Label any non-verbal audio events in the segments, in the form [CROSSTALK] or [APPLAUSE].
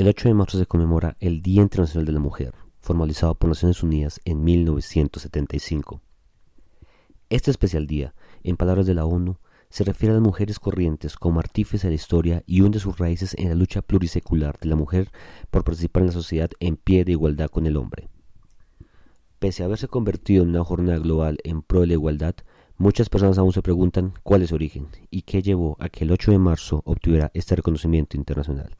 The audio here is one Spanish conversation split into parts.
El 8 de marzo se conmemora el Día Internacional de la Mujer, formalizado por Naciones Unidas en 1975. Este especial día, en palabras de la ONU, se refiere a las mujeres corrientes como artífices de la historia y hunde sus raíces en la lucha plurisecular de la mujer por participar en la sociedad en pie de igualdad con el hombre. Pese a haberse convertido en una jornada global en pro de la igualdad, muchas personas aún se preguntan cuál es su origen y qué llevó a que el 8 de marzo obtuviera este reconocimiento internacional.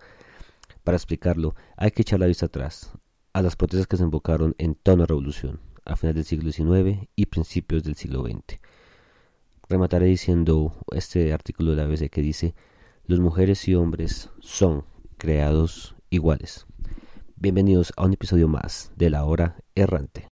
Para explicarlo, hay que echar la vista atrás, a las protestas que se invocaron en toda una revolución, a finales del siglo XIX y principios del siglo XX Remataré diciendo este artículo de la BBC que dice, los mujeres y hombres son creados iguales. Bienvenidos a un episodio más de La Hora Errante.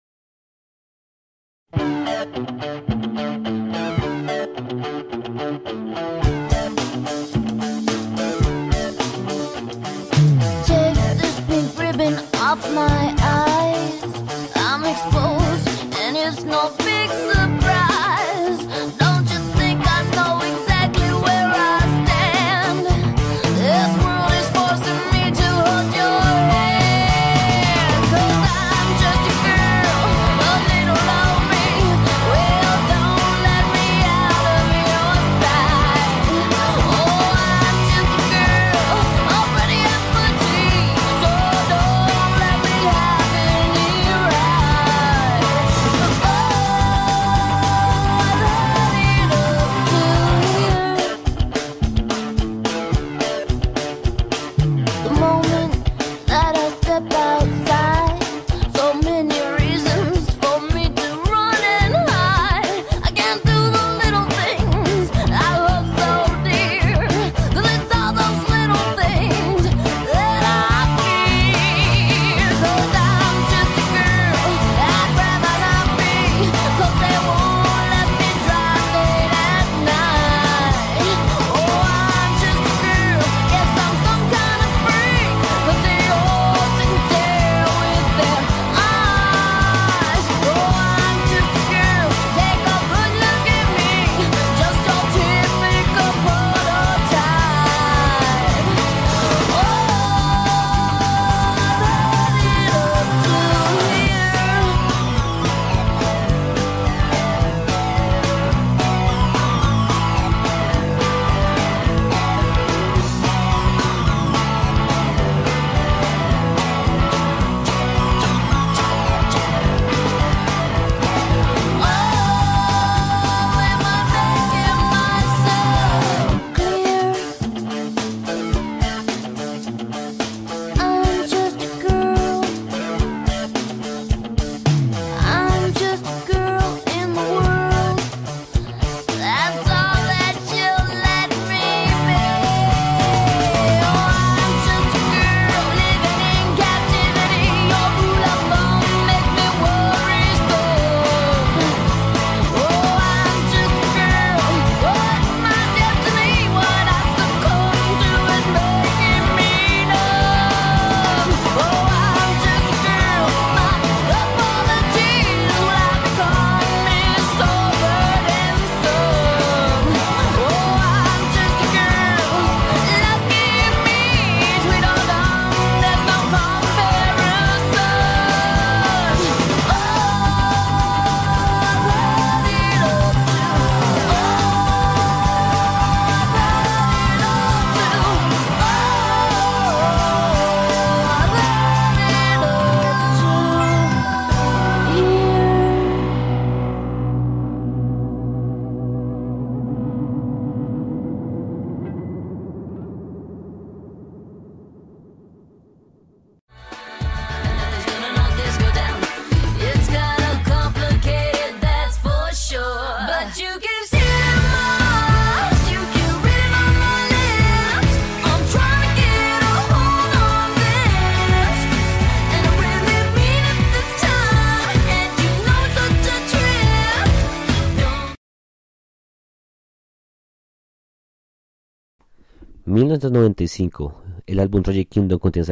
1995, el álbum Project Kingdom contiene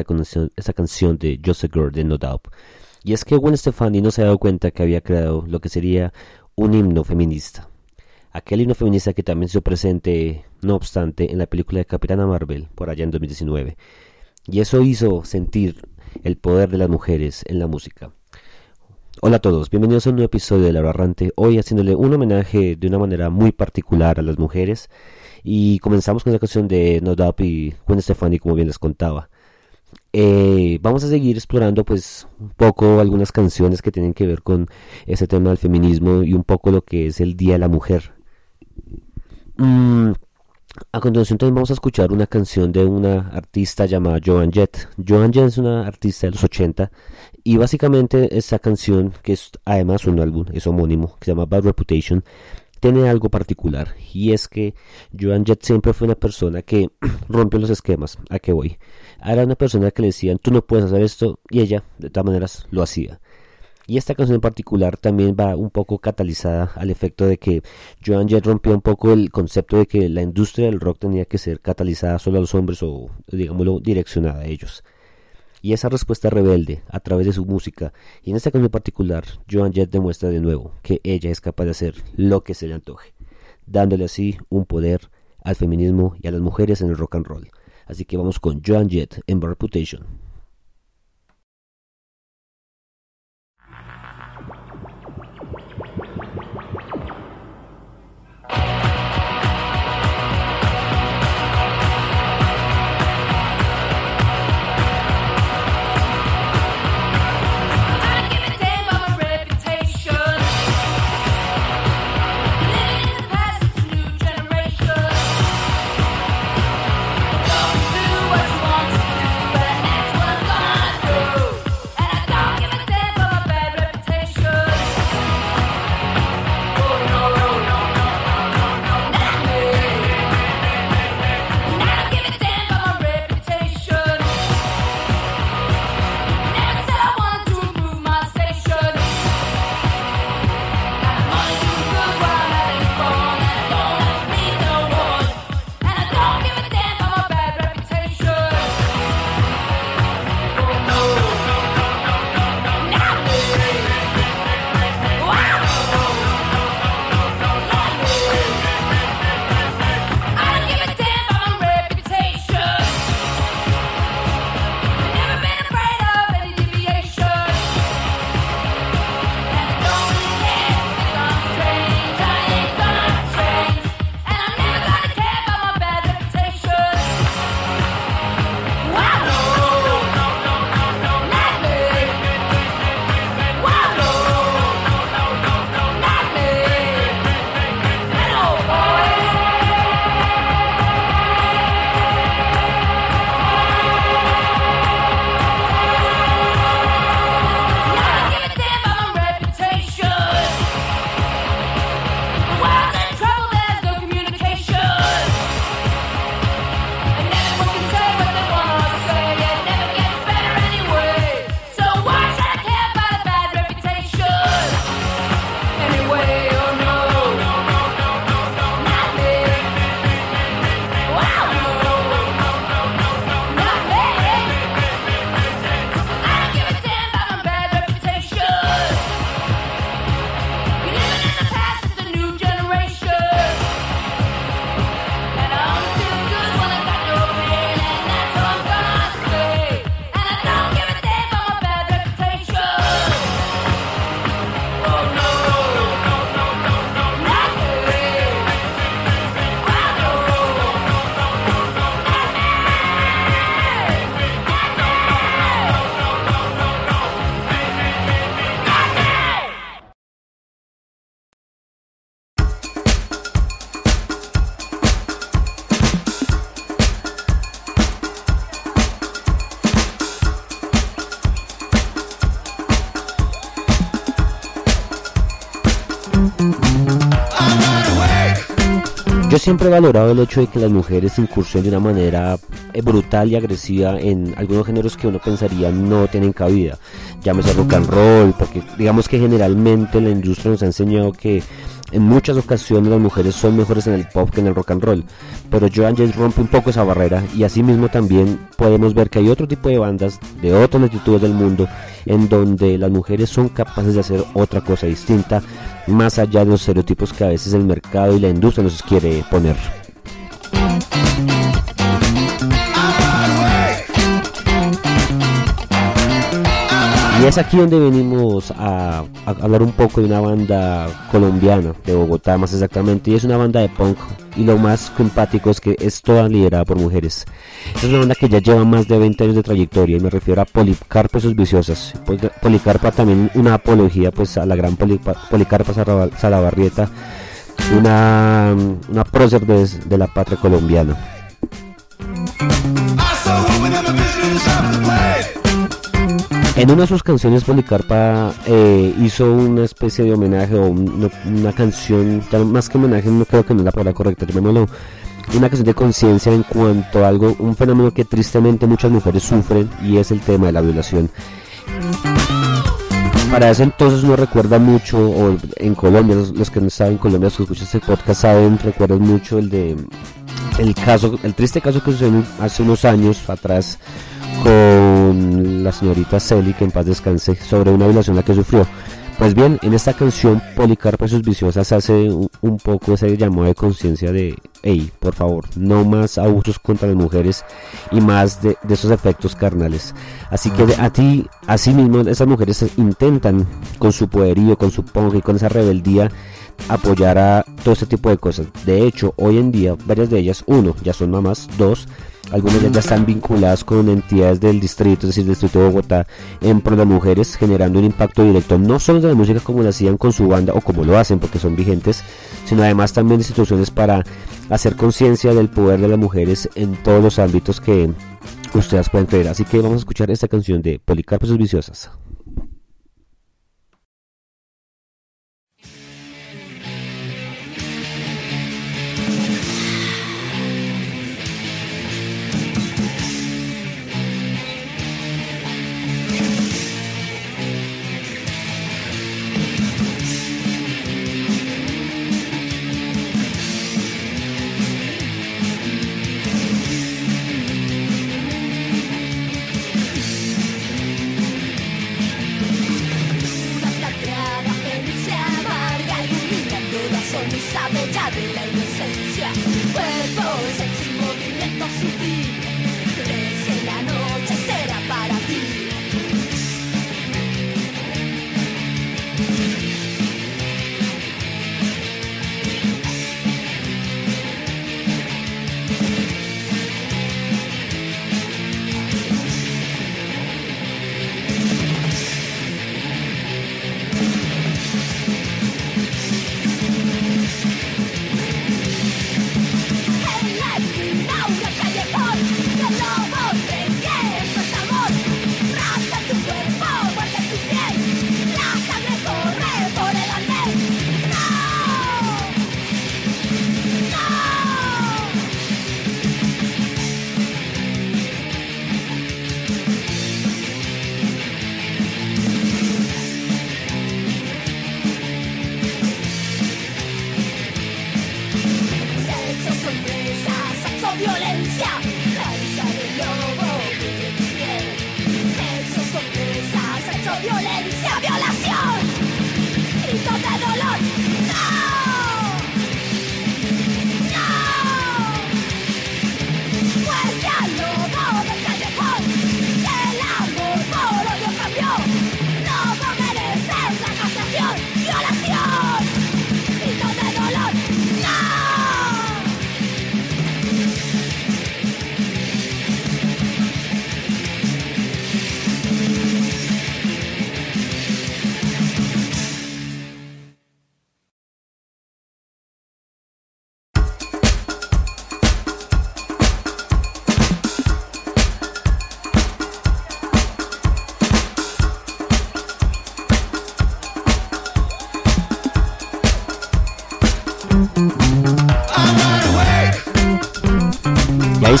esa canción, de Joseph Girl de No Doubt. Y es que Gwen Stefani no se ha dado cuenta que había creado lo que sería un himno feminista. Aquel himno feminista que también se presente, no obstante, en la película de Capitana Marvel, por allá en 2019. y eso hizo sentir el poder de las mujeres en la música. Hola a todos, bienvenidos a un nuevo episodio de La Barrante, hoy haciéndole un homenaje de una manera muy particular a las mujeres y comenzamos con la canción de No Doubt y Gwen Stefani como bien les contaba. Eh, vamos a seguir explorando pues un poco algunas canciones que tienen que ver con ese tema del feminismo y un poco lo que es el Día de la Mujer. Mm, a continuación también vamos a escuchar una canción de una artista llamada Joan Jett. Joan Jett es una artista de los 80 y básicamente esta canción, que es además un álbum, es homónimo, que se llama Bad Reputation, tiene algo particular y es que Joan Jett siempre fue una persona que [CLEARS THROAT] rompió los esquemas. ¿A qué voy? Era una persona que le decían tú no puedes hacer esto y ella de todas maneras lo hacía. Y esta canción en particular también va un poco catalizada al efecto de que Joan Jett rompió un poco el concepto de que la industria del rock tenía que ser catalizada solo a los hombres o, digámoslo, direccionada a ellos. Y esa respuesta rebelde a través de su música, y en esta canción particular, Joan Jett demuestra de nuevo que ella es capaz de hacer lo que se le antoje, dándole así un poder al feminismo y a las mujeres en el rock and roll. Así que vamos con Joan Jett en Reputation. Siempre he valorado el hecho de que las mujeres incursionen de una manera eh, brutal y agresiva en algunos géneros que uno pensaría no tienen cabida. Llámese rock and roll, porque digamos que generalmente la industria nos ha enseñado que en muchas ocasiones las mujeres son mejores en el pop que en el rock and roll, pero Joan Jett rompe un poco esa barrera y asimismo también podemos ver que hay otro tipo de bandas de otras latitudes del mundo en donde las mujeres son capaces de hacer otra cosa distinta más allá de los estereotipos que a veces el mercado y la industria nos quiere poner. Es aquí donde venimos a, hablar un poco de una banda colombiana, de Bogotá más exactamente, y es una banda de punk. Y lo más simpático es que es toda liderada por mujeres. Es una banda que ya lleva más de 20 años de trayectoria y me refiero a Policarpa y sus viciosas. Policarpa también una apología pues a la gran Policarpa Salabarrieta, una, una prócer de la patria colombiana. En una de sus canciones Policarpa eh, hizo una especie de homenaje o una, canción, más que homenaje, no creo que no es la palabra correcta, llamémoslo una canción de conciencia en cuanto a algo, un fenómeno que tristemente muchas mujeres sufren y es el tema de la violación. Para ese entonces uno recuerda mucho, o en Colombia, los, que no saben en Colombia, los que escuchan este podcast saben, recuerdan mucho el de el caso, el triste caso que sucedió hace unos años atrás con la señorita Celi, que en paz descanse, sobre una violación la que sufrió. Pues bien, en esta canción Policarpa y sus viciosas hace un, poco ese llamado de conciencia de, hey, por favor, no más abusos contra las mujeres y más de, esos efectos carnales. Así que a ti, así mismo, esas mujeres intentan con su poderío, con su punk y con esa rebeldía apoyar a todo ese tipo de cosas. De hecho, hoy en día, varias de ellas, uno, ya son mamás, dos, algunas ya están vinculadas con entidades del distrito, es decir, del distrito de Bogotá, en pro de mujeres, generando un impacto directo no solo de la música como lo hacían con su banda o como lo hacen porque son vigentes, sino además también de instituciones para hacer conciencia del poder de las mujeres en todos los ámbitos que ustedes pueden creer. Así que vamos a escuchar esta canción de Policarpo sus Viciosas.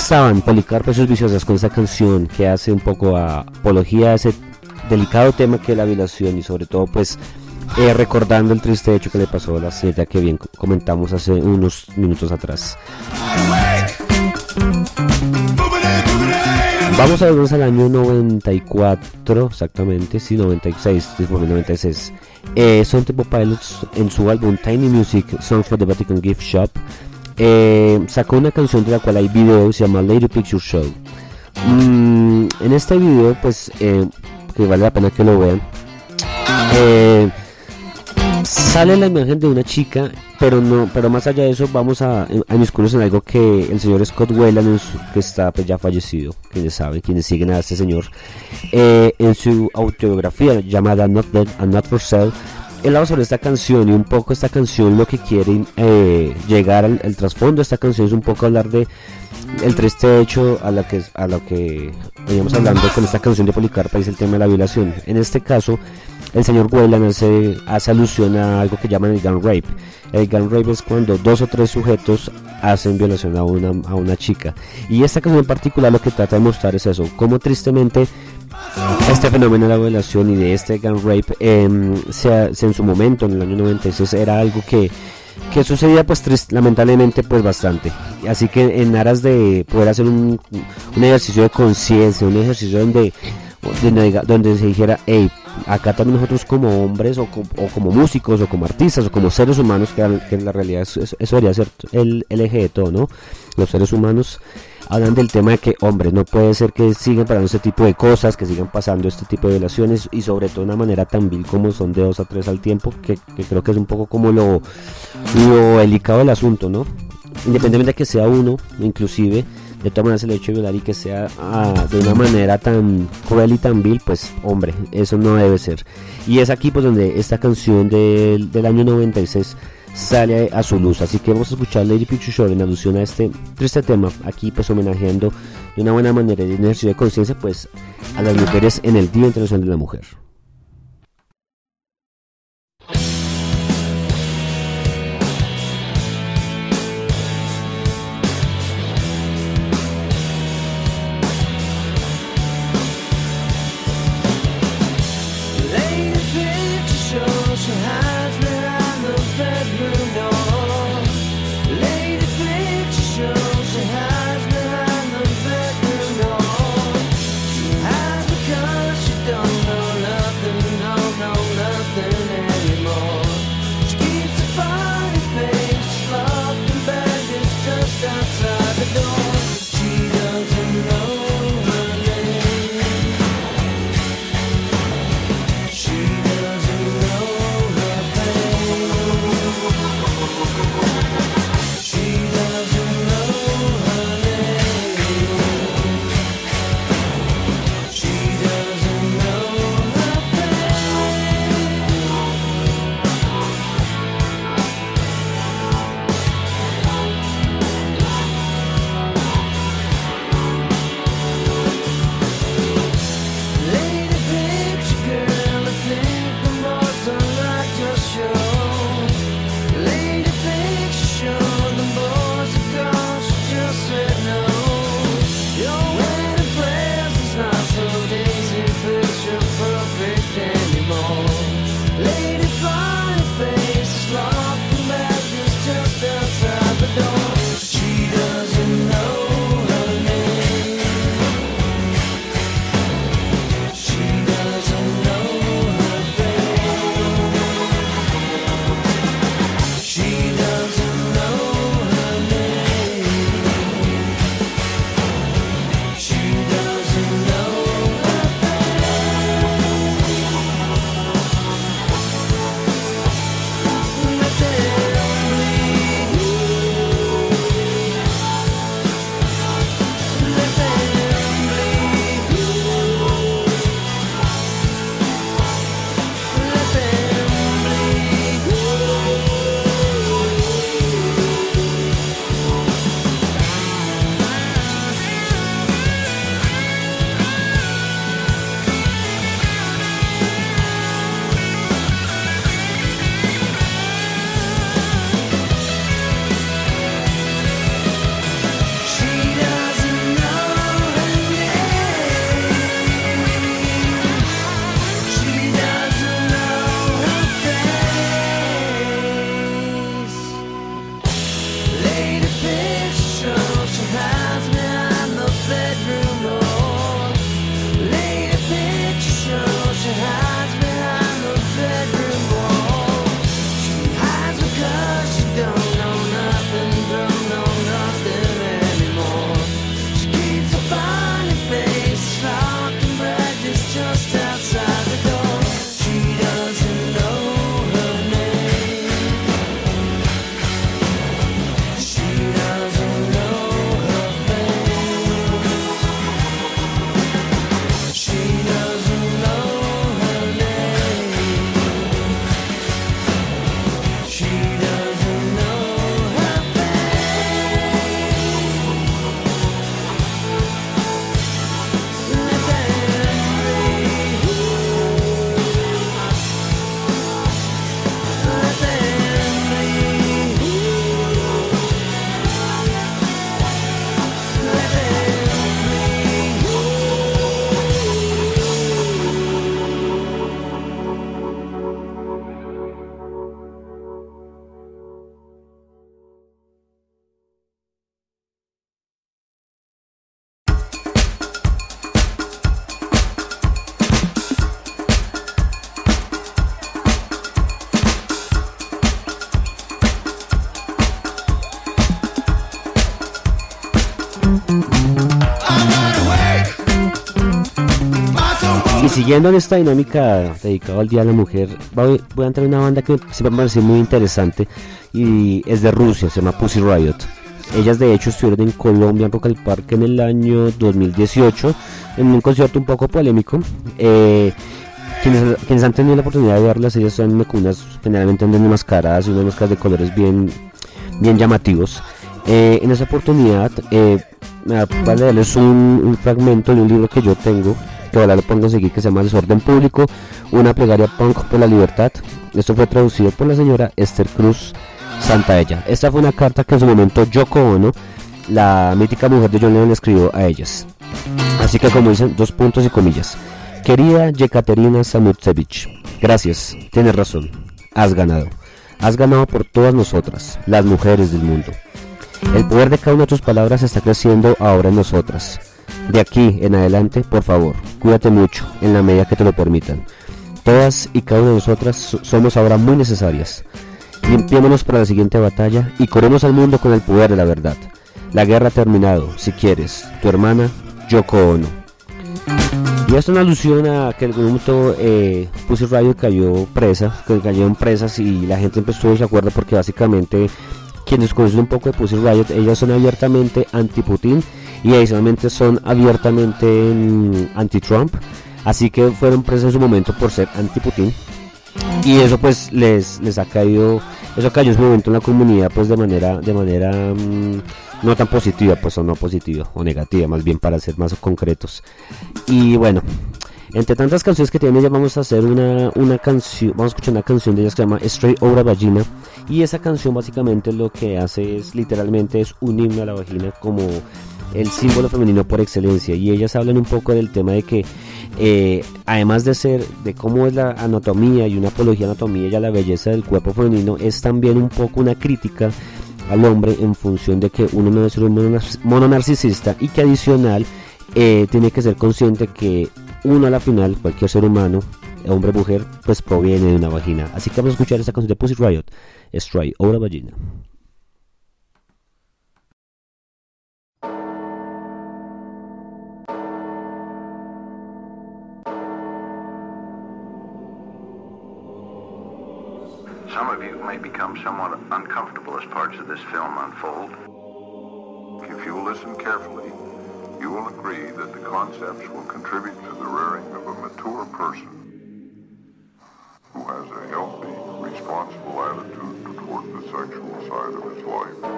Estaban Policarpo y sus viciosas con esa canción que hace un poco apología a ese delicado tema que es la violación y sobre todo pues eh, recordando el triste hecho que le pasó a la señora que bien comentamos hace unos minutos atrás. Vamos a vernos al año 94, exactamente, sí, 96, 96. Eh, son tipo Pilots en su álbum Tiny Music, Songs for the Vatican Gift Shop eh, sacó una canción de la cual hay video, se llama Lady Picture Show. Mm, en este video, pues, eh, que vale la pena que lo vean. Eh, sale la imagen de una chica, pero no, pero más allá de eso vamos a, a en algo que el señor Scott Whelan, que está pues, ya fallecido, quienes saben, quienes siguen a este señor, eh, en su autobiografía llamada Not Dead Not For Sale, él habla sobre esta canción y un poco esta canción lo que quiere eh, llegar al trasfondo de esta canción es un poco hablar de el triste hecho a lo que a lo que veníamos hablando con esta canción de Policarpa es el tema de la violación. En este caso, el señor Weyland hace, hace alusión a algo que llaman el gun rape. El gun rape es cuando dos o tres sujetos hacen violación a una, a una chica. Y esta canción en particular lo que trata de mostrar es eso, como tristemente este fenómeno de la violación y de este gun rape em, se, en su momento, en el año 96, era algo que, que sucedía pues lamentablemente pues bastante. Así que en aras de poder hacer un, un ejercicio de conciencia, un ejercicio donde, donde, donde se dijera, hey, acá también nosotros como hombres o, como músicos o como artistas o como seres humanos, que, en la realidad eso, debería ser el, el, eje de todo, ¿no? Los seres humanos hablan del tema de que, hombre, no puede ser que sigan pasando este tipo de cosas, que sigan pasando este tipo de violaciones y sobre todo de una manera tan vil como son de dos a tres al tiempo, que, creo que es un poco como lo, lo delicado del asunto, ¿no? Independientemente de que sea uno, inclusive, de todas maneras el hecho de violar y que sea ah, de una manera tan cruel y tan vil, pues hombre, eso no debe ser. Y es aquí pues donde esta canción del, del año 96 sale a su luz. Así que vamos a escuchar Lady Picture en alusión a este triste tema, aquí pues homenajeando de una buena manera de ejercicio de conciencia pues a las mujeres en el Día Internacional de la Mujer. Siguiendo en esta dinámica dedicada al Día de la Mujer, voy, a entrar en una banda que se me parece muy interesante y es de Rusia, se llama Pussy Riot. Ellas de hecho estuvieron en Colombia, en Rock al Parque en el año 2018, en un concierto un poco polémico. Eh, quienes, han tenido la oportunidad de verlas, ellas son mecunas, generalmente andan mascaradas y unas máscaras de colores bien, bien llamativos. Eh, en esa oportunidad, eh, voy leerles un, un, fragmento de un libro que yo tengo, que pongo a seguir, que se llama Desorden Público, una plegaria punk por la libertad. Esto fue traducido por la señora Esther Cruz Santaella. Esta fue una carta que en su momento Yoko Ono, la mítica mujer de John Lennon, escribió a ellas. Así que como dicen, dos puntos y comillas. Querida Yekaterina Samutsevich, gracias, tienes razón, has ganado. Has ganado por todas nosotras, las mujeres del mundo. El poder de cada una de tus palabras está creciendo ahora en nosotras. De aquí en adelante, por favor, cuídate mucho, en la medida que te lo permitan. Todas y cada una de nosotras somos ahora muy necesarias. Limpiémonos para la siguiente batalla y corremos al mundo con el poder de la verdad. La guerra ha terminado, si quieres. Tu hermana, Yoko Ono. Y esto es una alusión a que el grupo eh, Pussy Radio cayó presa, que cayeron presas y la gente empezó de acuerdo porque básicamente quienes conocen un poco de Pussy Riot, ellas son abiertamente anti-Putin y adicionalmente son abiertamente anti-Trump. Así que fueron presas en su momento por ser anti-Putin. Y eso pues les, les ha caído, eso cayó en su momento en la comunidad pues de manera, de manera mm, no tan positiva, pues o no positiva, o negativa, más bien para ser más concretos. Y bueno, entre tantas canciones que tiene ella vamos a hacer una, una canción, vamos a escuchar una canción de ella que se llama Straight Over Vagina y esa canción básicamente lo que hace es literalmente es un himno a la vagina como el símbolo femenino por excelencia y ellas hablan un poco del tema de que eh, además de ser de cómo es la anatomía y una apología anatomía y a la belleza del cuerpo femenino es también un poco una crítica al hombre en función de que uno no ser un mono narcisista y que adicional eh, tiene que ser consciente que uno a la final, cualquier ser humano, hombre mujer, pues proviene de una vagina. Así que vamos a escuchar esta canción de Pussy Riot, Stray o la vagina. Become somewhat uncomfortable as parts of this film unfold. If you listen carefully, you will agree that the concepts will contribute to the rearing of a mature person who has a healthy, responsible attitude toward the sexual side of his life.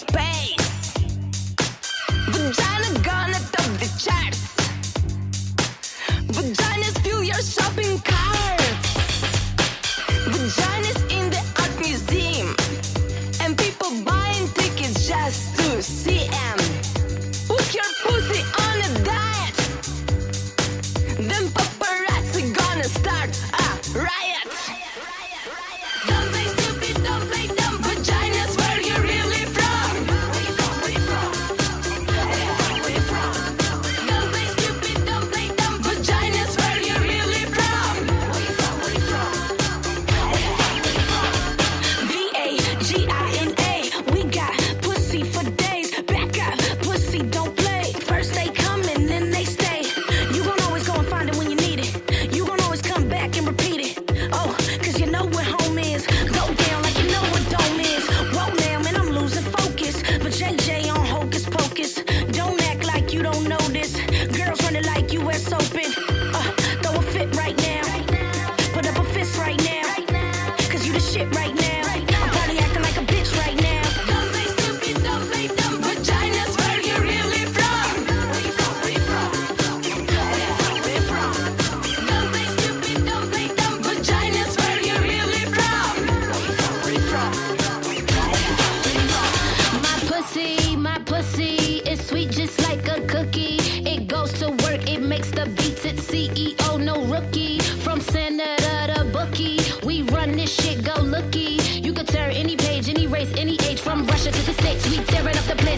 space.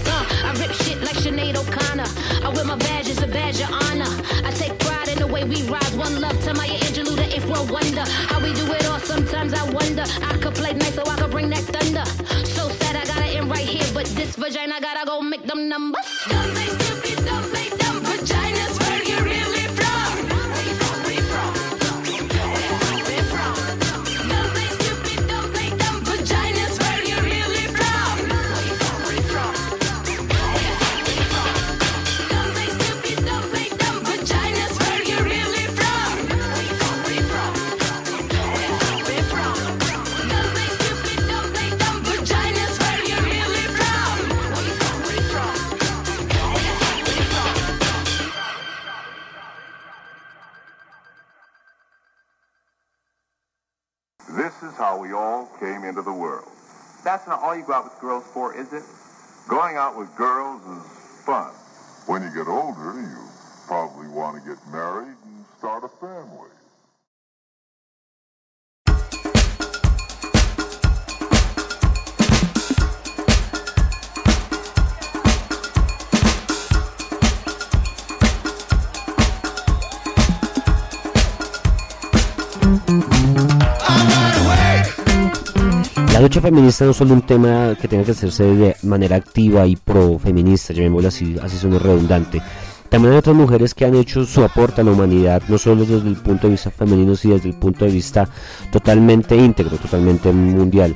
Uh. I rip shit like Sinead O'Connor. I wear my badge as a badge of honor. I take pride in the way we rise. One love to Maya Angelou, the eighth world wonder. How we do it all, sometimes I wonder. I could play nice so I could bring that thunder. So sad I gotta end right here, but this vagina gotta go make them numbers. Came into the world. That's not all you go out with girls for, is it? Going out with girls is fun. When you get older, you probably want to get married and start a family. Lucha feminista no es solo un tema que tenga que hacerse de manera activa y pro-feminista, llamémoslo así, así suena redundante. También hay otras mujeres que han hecho su aporte a la humanidad, no solo desde el punto de vista femenino, sino desde el punto de vista totalmente íntegro, totalmente mundial.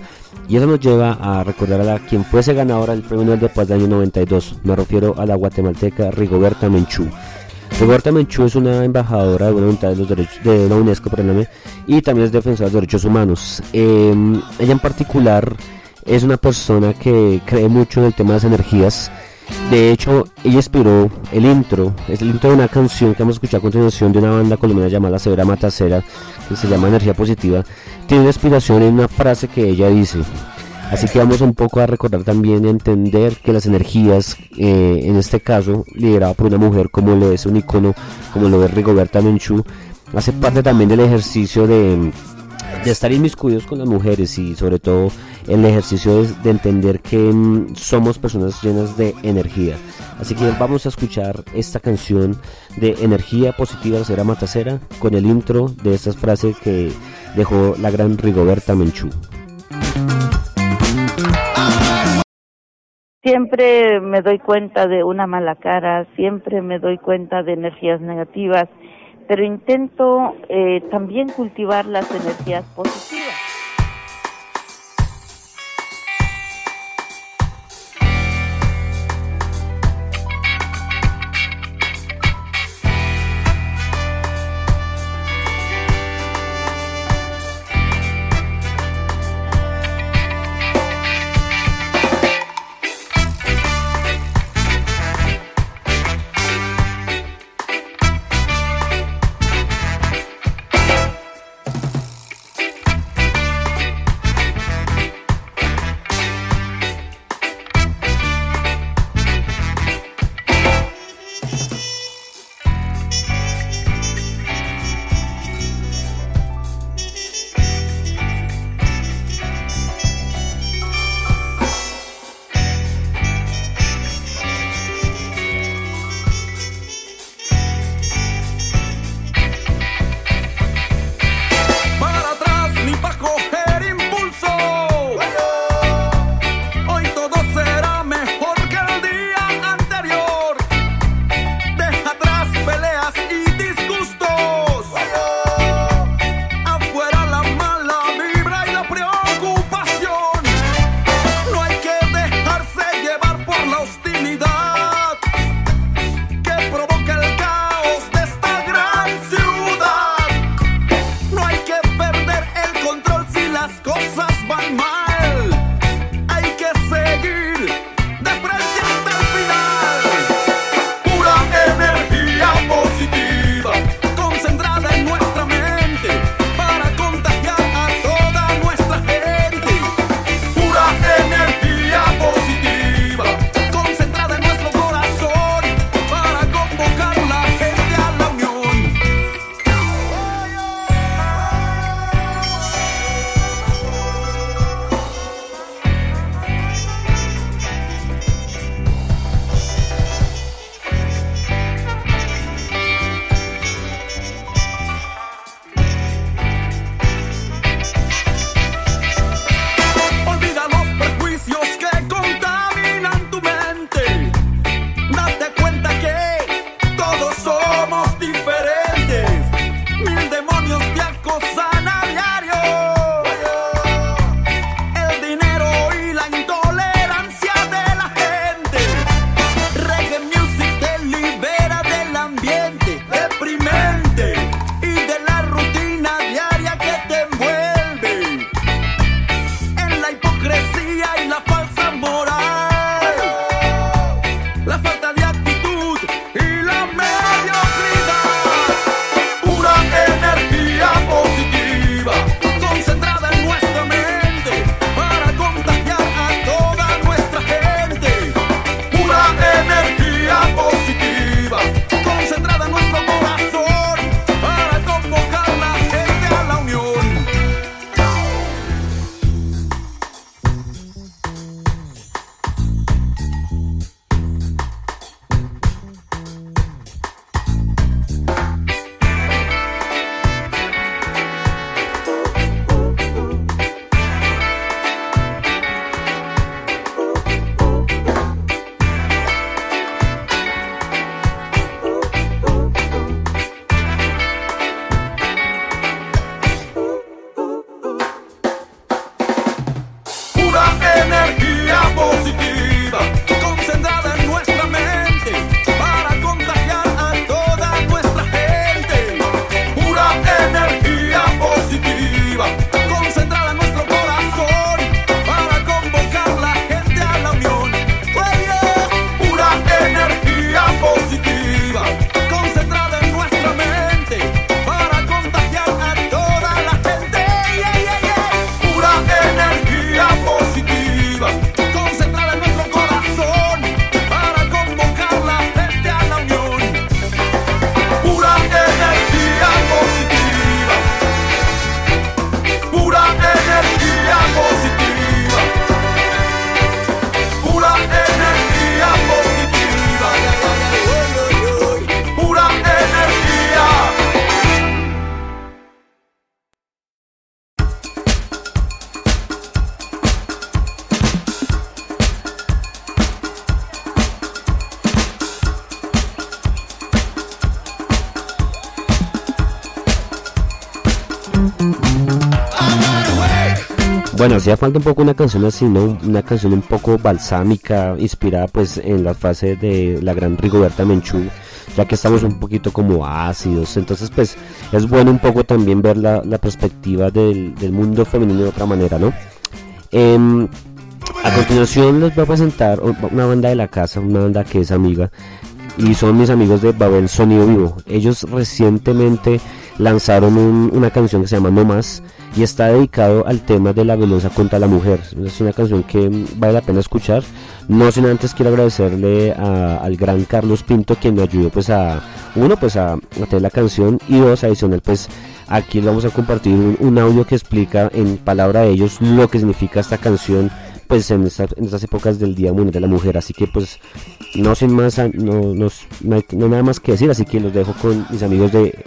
Y eso nos lleva a recordar a la, quien fuese ganadora del Premio Nobel de Paz del año 92. Me refiero a la guatemalteca Rigoberta Menchú. Rigoberta Menchú es una embajadora de buena voluntad de los derechos de la UNESCO, perdóname, y también es defensora de los derechos humanos. Eh, ella en particular es una persona que cree mucho en el tema de las energías. De hecho, ella inspiró el intro, es el intro de una canción que vamos a escuchar a continuación de una banda colombiana llamada Severa Matacera, que se llama Energía Positiva. Tiene una inspiración en una frase que ella dice. Así que vamos un poco a recordar también y entender que las energías, eh, en este caso, liderada por una mujer como lo es un icono, como lo es Rigoberta Menchú, hace parte también del ejercicio de, de estar inmiscuidos con las mujeres y sobre todo el ejercicio de, de entender que mm, somos personas llenas de energía. Así que vamos a escuchar esta canción de energía positiva de Cera Matacera con el intro de estas frases que dejó la gran Rigoberta Menchú. Siempre me doy cuenta de una mala cara, siempre me doy cuenta de energías negativas, pero intento eh, también cultivar las energías positivas. Hacía falta un poco una canción así, ¿no? Una canción un poco balsámica, inspirada pues en la fase de la gran Rigoberta Menchú, ya que estamos un poquito como ácidos. Entonces pues es bueno un poco también ver la, perspectiva del, mundo femenino de otra manera, ¿no? Em, a continuación les voy a presentar una banda de la casa, una banda que es amiga, y son mis amigos de Babel Sonido Vivo. Ellos recientemente lanzaron una canción que se llama No Más y está dedicado al tema de la violencia contra la mujer. Es una canción que vale la pena escuchar. No sin antes quiero agradecerle al gran Carlos Pinto quien me ayudó pues a uno pues a, tener la canción y dos adicional pues aquí vamos a compartir un, audio que explica en palabra de ellos lo que significa esta canción pues en, estas épocas del Día Mundial de la Mujer. Así que pues no sin más, no, no, no hay nada más que decir, así que los dejo con mis amigos de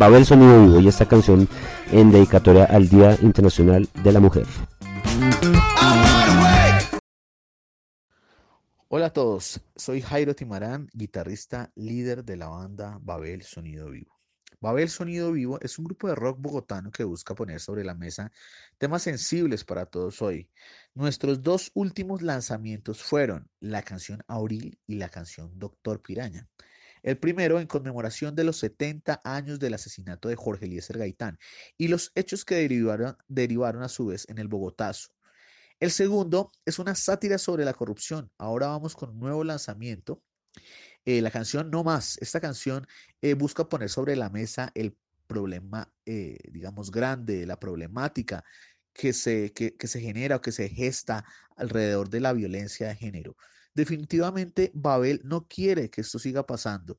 haber sonido vivo y esta canción en dedicatoria al Día Internacional de la Mujer. Hola a todos, soy Jairo Timarán, guitarrista líder de la banda Babel Sonido Vivo. Babel Sonido Vivo es un grupo de rock bogotano que busca poner sobre la mesa temas sensibles para todos hoy. Nuestros dos últimos lanzamientos fueron la canción Auril y la canción Doctor Piraña. El primero en conmemoración de los 70 años del asesinato de Jorge Eliezer Gaitán y los hechos que derivaron, a su vez en el Bogotazo. El segundo es una sátira sobre la corrupción. Ahora vamos con un nuevo lanzamiento. Eh, la canción No Más. Esta canción eh, busca poner sobre la mesa el problema, eh, digamos, grande, la problemática que se, que se genera o que se gesta alrededor de la violencia de género. Definitivamente Babel no quiere que esto siga pasando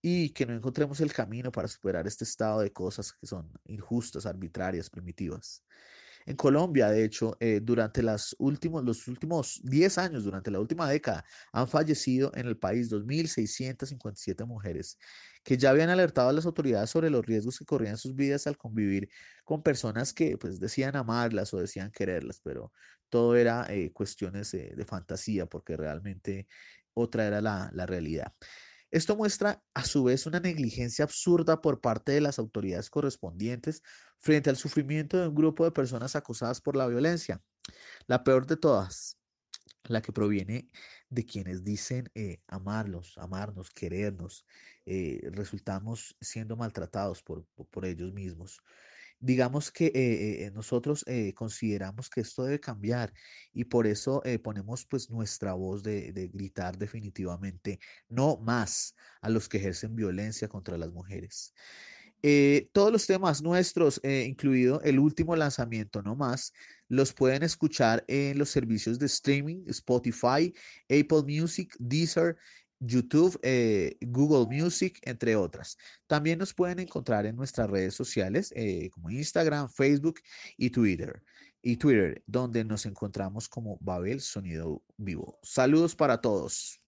y que no encontremos el camino para superar este estado de cosas que son injustas, arbitrarias, primitivas. En Colombia, de hecho, eh, durante las los últimos 10 años, durante la última década, han fallecido en el país 2.657 mujeres que ya habían alertado a las autoridades sobre los riesgos que corrían sus vidas al convivir con personas que pues decían amarlas o decían quererlas, pero todo era eh, cuestiones de fantasía porque realmente otra era la realidad. Esto muestra a su vez una negligencia absurda por parte de las autoridades correspondientes frente al sufrimiento de un grupo de personas acosadas por la violencia. La peor de todas, la que proviene de quienes dicen eh, amarlos, amarnos, querernos, eh, resultamos siendo maltratados por, por ellos mismos. Digamos que eh, nosotros consideramos que esto debe cambiar y por eso ponemos pues nuestra voz de, gritar definitivamente no más a los que ejercen violencia contra las mujeres. Eh, todos los temas nuestros, eh, incluido el último lanzamiento, no más, los pueden escuchar en los servicios de streaming, Spotify, Apple Music, Deezer, YouTube, eh, Google Music, entre otras. También nos pueden encontrar en nuestras redes sociales como Instagram, Facebook y Twitter. Y Twitter, donde nos encontramos como Babel Sonido Vivo. Saludos para todos.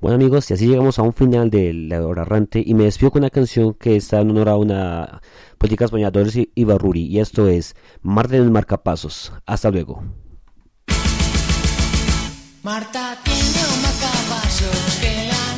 Bueno amigos, y así llegamos a un final de la Hora Errante y me despido con una canción que está en honor a una política española, Dolores Ibarruri, y esto es Marte en el Marcapasos. Hasta luego. Marta tiene un matapasos que la